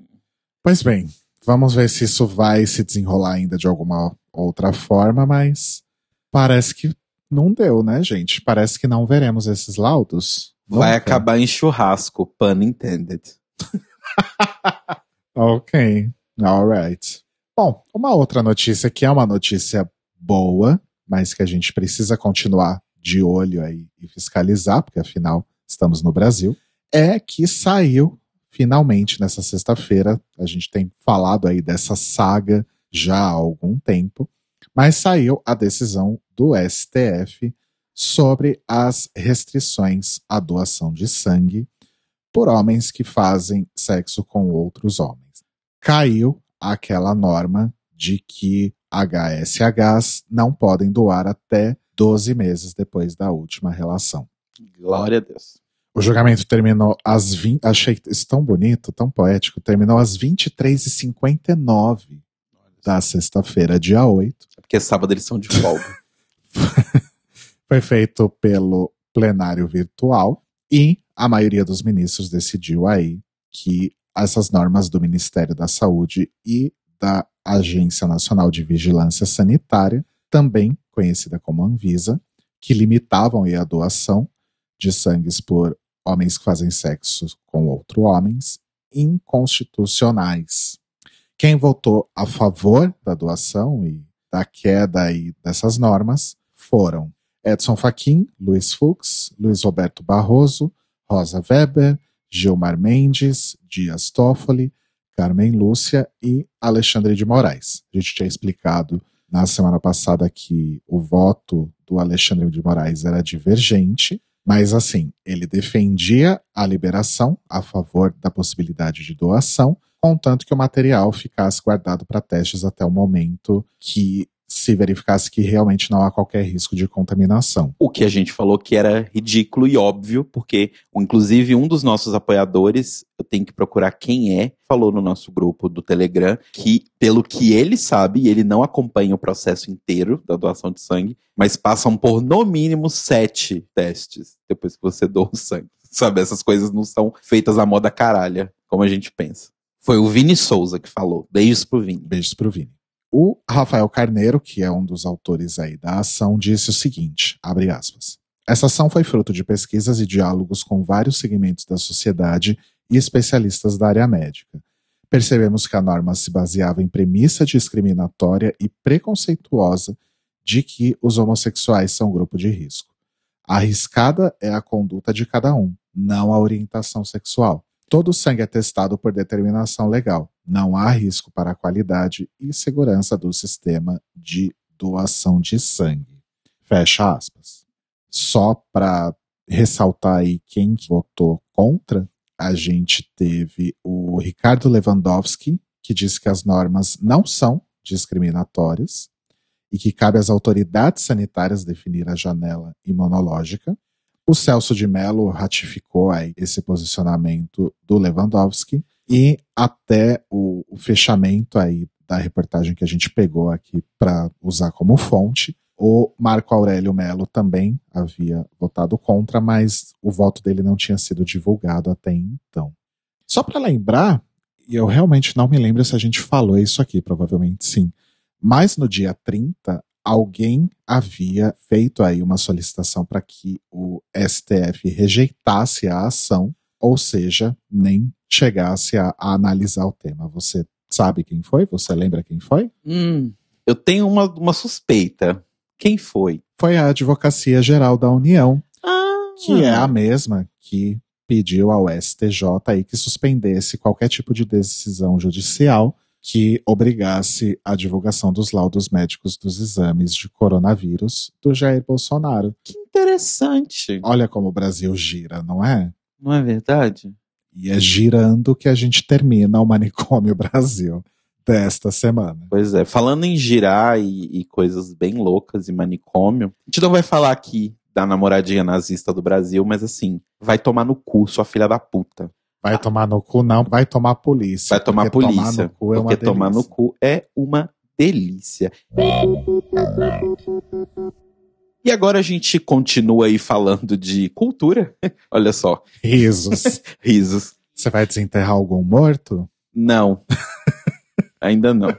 Pois bem, vamos ver se isso vai se desenrolar ainda de alguma outra forma, mas parece que não deu, né, gente? Parece que não veremos esses laudos. Vai Nunca. acabar em churrasco, pun intended. Ok, alright. Bom, uma outra notícia que é uma notícia boa, mas que a gente precisa continuar de olho aí e fiscalizar, porque afinal estamos no Brasil, é que saiu finalmente nessa sexta-feira. A gente tem falado aí dessa saga já há algum tempo, mas saiu a decisão do STF sobre as restrições à doação de sangue por homens que fazem sexo com outros homens. Caiu aquela norma de que HSHs não podem doar até 12 meses depois da última relação. Glória a Deus. O julgamento terminou às 20. Achei isso tão bonito, tão poético. Terminou às 23h59 da sexta-feira, dia 8. É porque sábado eles são de folga. Foi feito pelo plenário virtual e a maioria dos ministros decidiu aí que essas normas do Ministério da Saúde e da Agência Nacional de Vigilância Sanitária, também conhecida como Anvisa, que limitavam a doação de sangues por homens que fazem sexo com outros homens, inconstitucionais. Quem votou a favor da doação e da queda aí dessas normas foram Edson Fachin, Luiz Fux, Luiz Roberto Barroso, Rosa Weber, Gilmar Mendes, Dias Toffoli, Carmen Lúcia e Alexandre de Moraes. A gente tinha explicado na semana passada que o voto do Alexandre de Moraes era divergente, mas assim, ele defendia a liberação a favor da possibilidade de doação, contanto que o material ficasse guardado para testes até o momento que se verificasse que realmente não há qualquer risco de contaminação. O que a gente falou que era ridículo e óbvio, porque inclusive um dos nossos apoiadores, eu tenho que procurar quem é, falou no nosso grupo do Telegram que, pelo que ele sabe, ele não acompanha o processo inteiro da doação de sangue, mas passam por no mínimo sete testes depois que você doa o sangue. Sabe, essas coisas não são feitas à moda caralha, como a gente pensa. Foi o Vini Souza que falou. Beijos pro Vini. Beijos pro Vini. O Rafael Carneiro, que é um dos autores aí da ação, disse o seguinte, abre aspas. Essa ação foi fruto de pesquisas e diálogos com vários segmentos da sociedade e especialistas da área médica. Percebemos que a norma se baseava em premissa discriminatória e preconceituosa de que os homossexuais são grupo de risco. Arriscada é a conduta de cada um, não a orientação sexual. Todo sangue é testado por determinação legal. Não há risco para a qualidade e segurança do sistema de doação de sangue. Fecha aspas. Só para ressaltar aí quem votou contra, a gente teve o Ricardo Lewandowski, que disse que as normas não são discriminatórias e que cabe às autoridades sanitárias definir a janela imunológica. O Celso de Mello ratificou aí esse posicionamento do Lewandowski e até o, o fechamento aí da reportagem que a gente pegou aqui para usar como fonte, o Marco Aurélio Melo também havia votado contra, mas o voto dele não tinha sido divulgado até então. Só para lembrar, e eu realmente não me lembro se a gente falou isso aqui, provavelmente sim, mas no dia 30 alguém havia feito aí uma solicitação para que o STF rejeitasse a ação, ou seja, nem chegasse a, a, analisar o tema. Você sabe quem foi? Você lembra quem foi? Hum, eu tenho uma, uma suspeita. Quem foi? Foi a Advocacia Geral da União, ah. que é a mesma que pediu ao STJ aí que suspendesse qualquer tipo de decisão judicial que obrigasse a divulgação dos laudos médicos dos exames de coronavírus do Jair Bolsonaro. Que interessante. Olha como o Brasil gira, não é? Não é verdade? E é girando que a gente termina o Manicômio Brasil desta semana. Pois é, falando em girar e, e coisas bem loucas e manicômio, a gente não vai falar aqui da namoradinha nazista do Brasil, mas assim, vai tomar no cu, sua filha da puta. Vai tomar no cu, não, vai tomar polícia. Vai tomar polícia. Tomar no cu é porque tomar no cu é uma delícia. E agora a gente continua aí falando de cultura. Olha só. Risos. Risos. Você vai desenterrar algum morto? Não. Ainda não.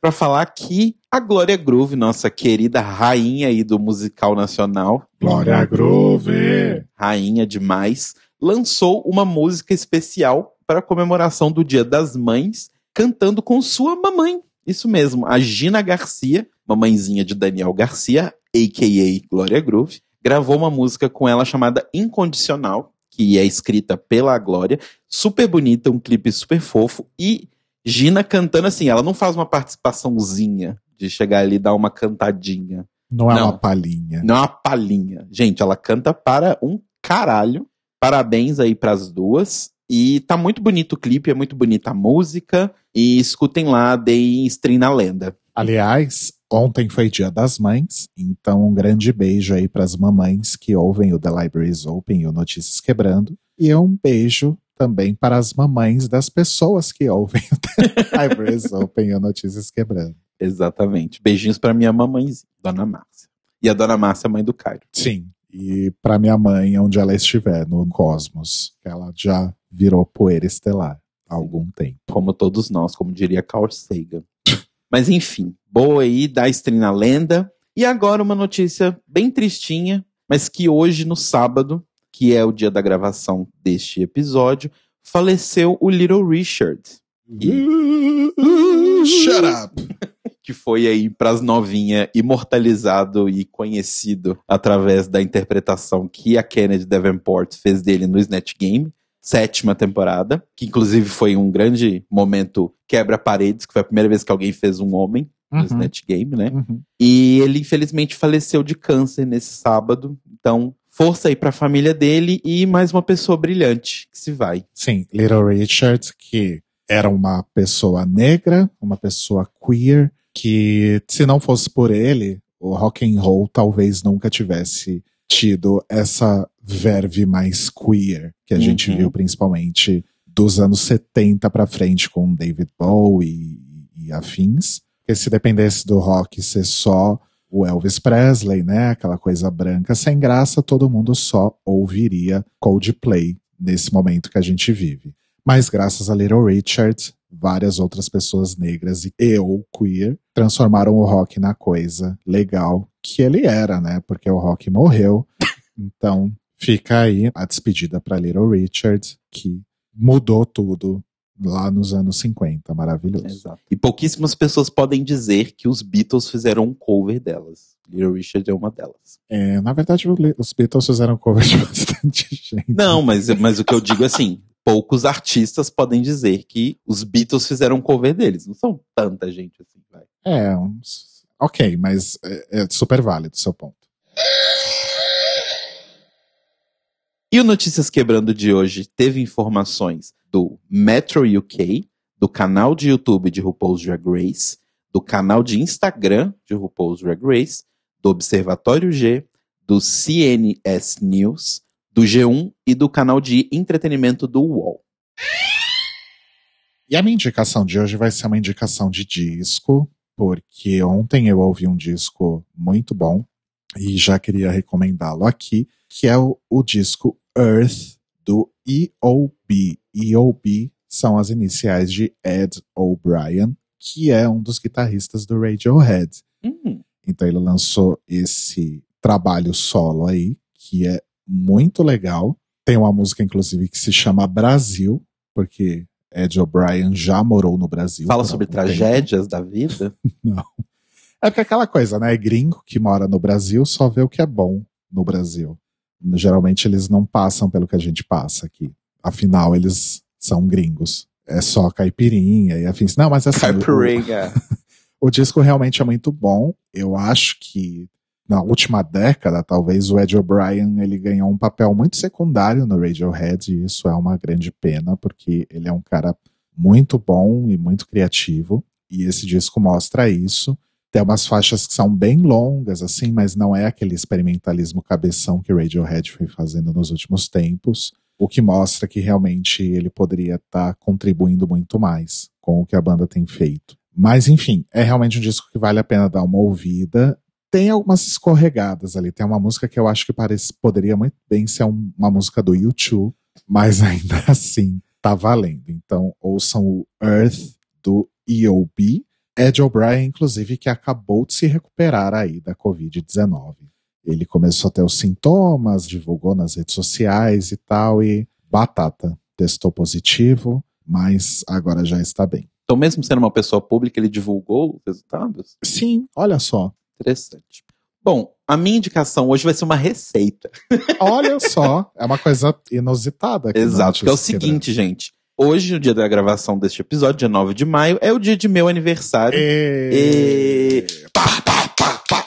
Para falar que a Glória Groove, nossa querida rainha aí do musical nacional. Glória Groove! Rainha demais lançou uma música especial para comemoração do Dia das Mães, cantando com sua mamãe. Isso mesmo, a Gina Garcia, mamãezinha de Daniel Garcia, a.k.a. Glória Groove, gravou uma música com ela chamada Incondicional, que é escrita pela Glória, super bonita, um clipe super fofo, e Gina cantando assim, ela não faz uma participaçãozinha de chegar ali e dar uma cantadinha. Não é não, uma palhinha. Não é uma palhinha. Gente, ela canta para um caralho. Parabéns aí para as duas. E tá muito bonito o clipe, é muito bonita a música. E escutem lá, deem stream na lenda. Aliás, Ontem foi Dia das Mães, então um grande beijo aí para as mamães que ouvem o The Libraries Open e o Notícias Quebrando. E um beijo também para as mamães das pessoas que ouvem o The Libraries Open e o Notícias Quebrando. Exatamente. Beijinhos para minha mamãezinha, Dona Márcia. E a Dona Márcia, mãe do Cairo. Sim, e para minha mãe, onde ela estiver, no cosmos. Ela já virou poeira estelar há algum tempo. Como todos nós, como diria Carl Sagan. Mas enfim, boa aí, dá stream na lenda. E agora uma notícia bem tristinha, mas que hoje, no sábado, que é o dia da gravação deste episódio, faleceu o Little Richard. E... Shut up! que foi aí pras novinhas imortalizado e conhecido através da interpretação que a Kennedy Davenport fez dele no Snatch Game sétima temporada, que inclusive foi um grande momento quebra-paredes, que foi a primeira vez que alguém fez um homem no Uhum. Snatch Game, né? Uhum. E ele infelizmente faleceu de câncer nesse sábado. Então, força aí pra família dele e mais uma pessoa brilhante que se vai. Sim, Little Richard, que era uma pessoa negra, uma pessoa queer, que se não fosse por ele, o rock and roll talvez nunca tivesse tido essa verve mais queer que a gente Uhum. viu principalmente dos anos 70 pra frente com David Bowie e, e afins. Porque se dependesse do rock ser só o Elvis Presley, né, aquela coisa branca sem graça, todo mundo só ouviria Coldplay nesse momento que a gente vive. Mas graças a Little Richard, várias outras pessoas negras e eu queer transformaram o rock na coisa legal que ele era, né? Porque o rock morreu. Então, fica aí a despedida para Little Richard, que mudou tudo lá nos anos 50, maravilhoso. Exato. E pouquíssimas pessoas podem dizer que os Beatles fizeram um cover delas. Little Richard é uma delas. É, na verdade, os Beatles fizeram cover de bastante gente. Não, mas, mas o que eu digo é assim, poucos artistas podem dizer que os Beatles fizeram um cover deles. Não são tanta gente assim, vai. É, uns- ok, mas é, é super válido o seu ponto. E o Notícias Quebrando de hoje teve informações do Metro UK, do canal de YouTube de RuPaul's Drag Race, do canal de Instagram de RuPaul's Drag Race, do Observatório G, do CNS News, do G1 e do canal de entretenimento do UOL. E a minha indicação de hoje vai ser uma indicação de disco, porque ontem eu ouvi um disco muito bom e já queria recomendá-lo aqui, que é o, o disco Earth do EOB. EOB são as iniciais de Ed O'Brien, que é um dos guitarristas do Radiohead. Hum, Então ele lançou esse trabalho solo aí, que é muito legal. Tem uma música, inclusive, que se chama Brasil, porque Ed O'Brien já morou no Brasil. fala sobre algum tempo. tragédias da vida. Não. É porque aquela coisa, né? Gringo que mora no Brasil só vê o que é bom no Brasil. Geralmente eles não passam pelo que a gente passa aqui. Afinal, eles são gringos. É só caipirinha e afins. Não, mas assim. o- Caipirinha. o disco realmente é muito bom. Eu acho que na última década, talvez o Ed O'Brien ele ganhou um papel muito secundário no Radiohead e isso é uma grande pena porque ele é um cara muito bom e muito criativo e esse disco mostra isso. Tem umas faixas que são bem longas assim, mas não é aquele experimentalismo cabeção que Radiohead foi fazendo nos últimos tempos, o que mostra que realmente ele poderia estar contribuindo muito mais com o que a banda tem feito. Mas enfim, é realmente um disco que vale a pena dar uma ouvida. Tem algumas escorregadas ali. Tem uma música que eu acho que parece, poderia muito bem ser um- uma música do YouTube, mas ainda assim tá valendo. Então ouçam o Earth do EOB. Ed O'Brien, inclusive, que acabou de se recuperar aí da Covid-19. Ele começou a ter os sintomas, divulgou nas redes sociais e tal, e batata, testou positivo, mas agora já está bem. Então, mesmo sendo uma pessoa pública, ele divulgou os resultados? Sim, olha só. Interessante. Bom, a minha indicação hoje vai ser uma receita. Olha só, é uma coisa inusitada. Exato, que é o seguinte, gente. Hoje, no dia da gravação deste episódio, dia 9 de maio, é o dia de meu aniversário. E... Pá, pá, pá, pá.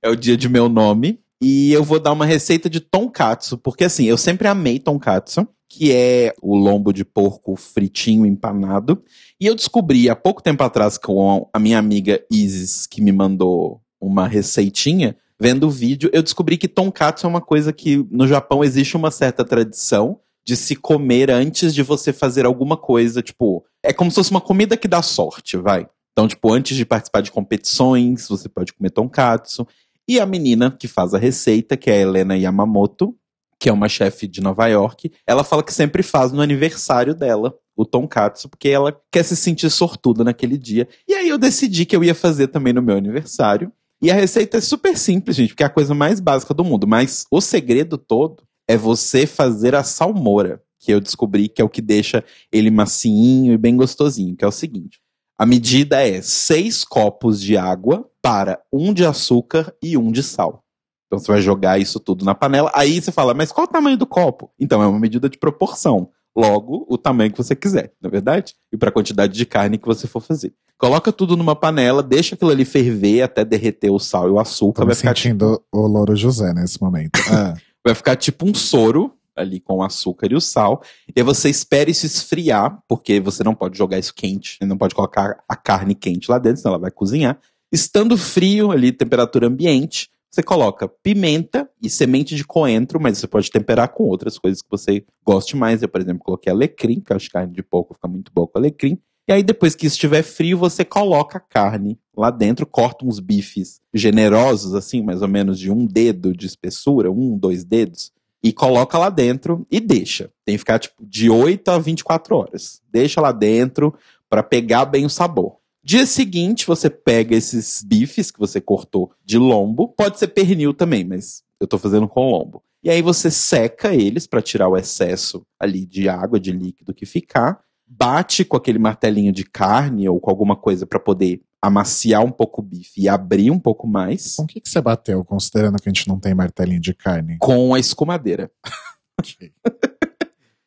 É o dia de meu nome. E eu vou dar uma receita de tonkatsu, porque assim, eu sempre amei tonkatsu, que é o lombo de porco fritinho empanado. E eu descobri há pouco tempo atrás com a minha amiga Isis, que me mandou uma receitinha, vendo o vídeo, eu descobri que tonkatsu é uma coisa que no Japão existe uma certa tradição de se comer antes de você fazer alguma coisa, tipo, é como se fosse uma comida que dá sorte, vai. Então, tipo, antes de participar de competições, você pode comer tonkatsu. E a menina que faz a receita, que é a Helena Yamamoto, que é uma chefe de Nova York, ela fala que sempre faz no aniversário dela o tonkatsu, porque ela quer se sentir sortuda naquele dia. E aí eu decidi que eu ia fazer também no meu aniversário. E a receita é super simples, gente, porque é a coisa mais básica do mundo. Mas o segredo todo é você fazer a salmoura, que eu descobri que é o que deixa ele macinho e bem gostosinho, que é o seguinte. A medida é seis copos de água para um de açúcar e um de sal. Então você vai jogar isso tudo na panela. Aí você fala, mas qual o tamanho do copo? Então é uma medida de proporção. Logo, o tamanho que você quiser, não é verdade? E para a quantidade de carne que você for fazer. Coloca tudo numa panela, deixa aquilo ali ferver até derreter o sal e o açúcar. Tô vai me sentindo tipo... o Louro José nesse momento. Ah. Vai ficar tipo um soro ali com o açúcar e o sal. E aí você espera isso esfriar, porque você não pode jogar isso quente, não pode colocar a carne quente lá dentro, senão ela vai cozinhar. Estando frio ali, temperatura ambiente, você coloca pimenta e semente de coentro, mas você pode temperar com outras coisas que você goste mais. Eu, por exemplo, coloquei alecrim, que eu acho que carne de porco fica muito boa com alecrim. E aí, depois que estiver frio, você coloca a carne lá dentro, corta uns bifes generosos, assim, mais ou menos de um dedo de espessura, um, dois dedos, e coloca lá dentro e deixa. Tem que ficar, tipo, de 8 a 24 horas. Deixa lá dentro para pegar bem o sabor. Dia seguinte, você pega esses bifes que você cortou de lombo, pode ser pernil também, mas eu tô fazendo com lombo. E aí você seca eles para tirar o excesso ali de água, de líquido que ficar, bate com aquele martelinho de carne ou com alguma coisa para poder amaciar um pouco o bife e abrir um pouco mais. Com o que, que você bateu, considerando que a gente não tem martelinho de carne? Com a escumadeira. okay.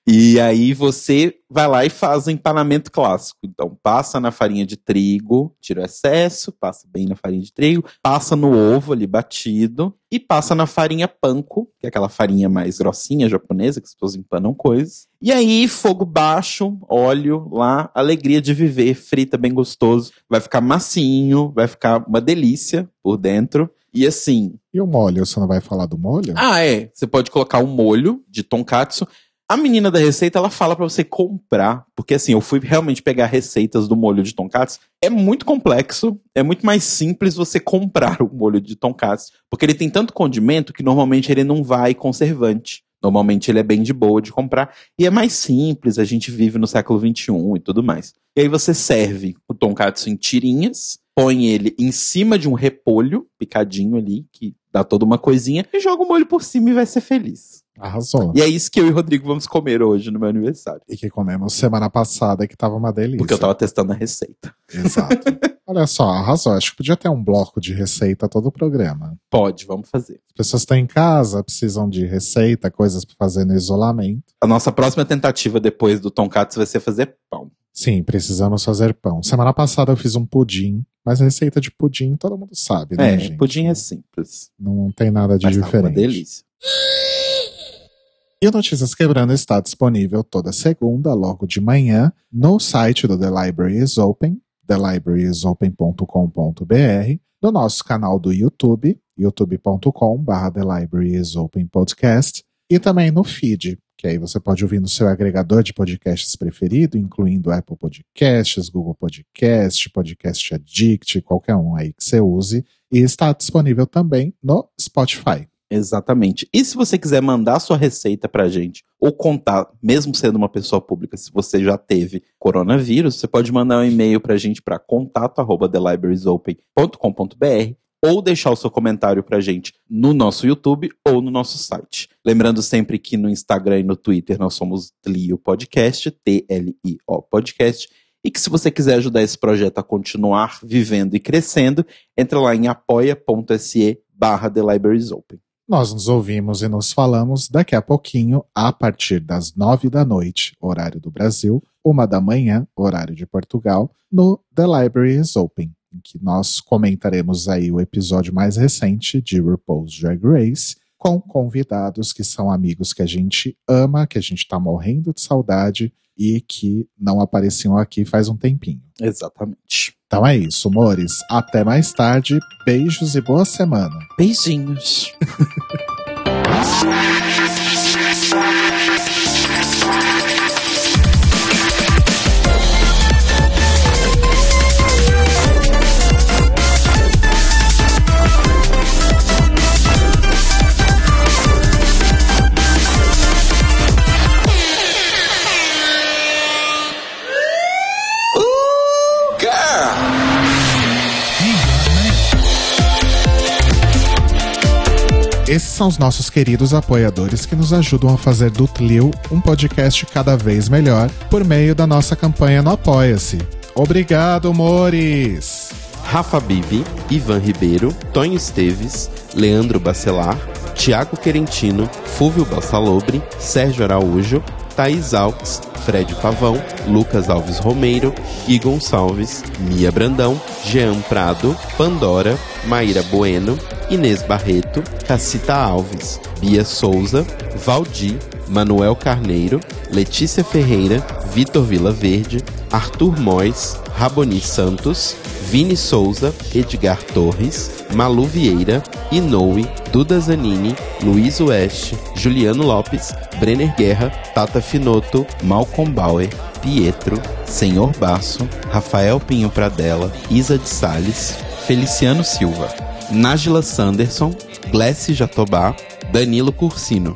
E aí você vai lá e faz o empanamento clássico. Então, passa na farinha de trigo, tira o excesso, passa bem na farinha de trigo, passa no ovo ali batido e passa na farinha panko, que é aquela farinha mais grossinha japonesa, que as pessoas empanam coisas. E aí, fogo baixo, óleo lá, alegria de viver, frita bem gostoso. Vai ficar macinho, vai ficar uma delícia por dentro. E assim. E o molho? Você não vai falar do molho? Ah, é. Você pode colocar um molho de tonkatsu. A menina da receita, ela fala para você comprar, porque assim, eu fui realmente pegar receitas do molho de tonkatsu. É muito complexo, é muito mais simples você comprar o molho de tonkatsu, porque ele tem tanto condimento que normalmente ele não vai conservante. Normalmente ele é bem de boa de comprar e é mais simples, a gente vive no século XXI e tudo mais. E aí você serve o tonkatsu em tirinhas, põe ele em cima de um repolho picadinho ali, que dá toda uma coisinha, e joga o molho por cima e vai ser feliz. Arrasou. E é isso que eu e o Rodrigo vamos comer hoje no meu aniversário. E que comemos semana passada, que tava uma delícia. Porque eu tava testando a receita. Exato. Olha só, arrasou. Acho que podia ter um bloco de receita todo o programa. Pode, vamos fazer. As pessoas estão em casa, precisam de receita, coisas para fazer no isolamento. A nossa próxima tentativa depois do tonkatsu vai ser fazer pão. Sim, precisamos fazer pão. Semana passada eu fiz um pudim, mas receita de pudim todo mundo sabe, né, é, gente? pudim é simples. Não tem nada de mas diferente. Tá uma delícia. E o Notícias Quebrando está disponível toda segunda, logo de manhã, no site do The Library is Open, thellibrariesopen.com.br, no nosso canal do YouTube, youtube.com.br The Library is Open Podcast, e também no feed, que aí você pode ouvir no seu agregador de podcasts preferido, incluindo Apple Podcasts, Google Podcast, Podcast Addict, qualquer um aí que você use, e está disponível também no Spotify. Exatamente. E se você quiser mandar sua receita pra gente, ou contar, mesmo sendo uma pessoa pública, se você já teve coronavírus, você pode mandar um e-mail pra gente para contato@thelibrariesopen.com.br ou deixar o seu comentário pra gente no nosso YouTube ou no nosso site. Lembrando sempre que no Instagram e no Twitter nós somos Tlio Podcast, T-L-I-O Podcast, e que se você quiser ajudar esse projeto a continuar vivendo e crescendo, entra lá em apoia.se barra The Libraries Open. Nós nos ouvimos e nos falamos daqui a pouquinho, a partir das nove da noite, horário do Brasil, uma da manhã, horário de Portugal, no The Library is Open, em que nós comentaremos aí o episódio mais recente de RuPaul's Drag Race com convidados que são amigos que a gente ama, que a gente tá morrendo de saudade e que não apareciam aqui faz um tempinho. Exatamente. Então é isso, amores. Até mais tarde. Beijos e boa semana. Beijinhos. Esses são os nossos queridos apoiadores que nos ajudam a fazer do Tlil um podcast cada vez melhor por meio da nossa campanha no Apoia-se. Obrigado, Mores! Rafa Bibi, Ivan Ribeiro, Tonho Esteves, Leandro Bacelar, Tiago Querentino, Fúvio Bassalobre, Sérgio Araújo, Thaís Alves, Fred Pavão, Lucas Alves Romeiro, Gui Gonçalves, Mia Brandão, Jean Prado, Pandora, Maíra Bueno, Inês Barreto, Cacita Alves, Bia Souza, Valdir, Manuel Carneiro, Letícia Ferreira, Vitor Vila Verde, Arthur Mois, Raboni Santos, Vini Souza, Edgar Torres, Malu Vieira, Inoue, Duda Zanini, Luiz Oeste, Juliano Lopes, Brenner Guerra, Tata Finoto, Malcolm Bauer, Pietro, Senhor Basso, Rafael Pinho Pradella, Isa de Sales, Feliciano Silva, Nájila Sanderson, Glessi Jatobá, Danilo Cursino.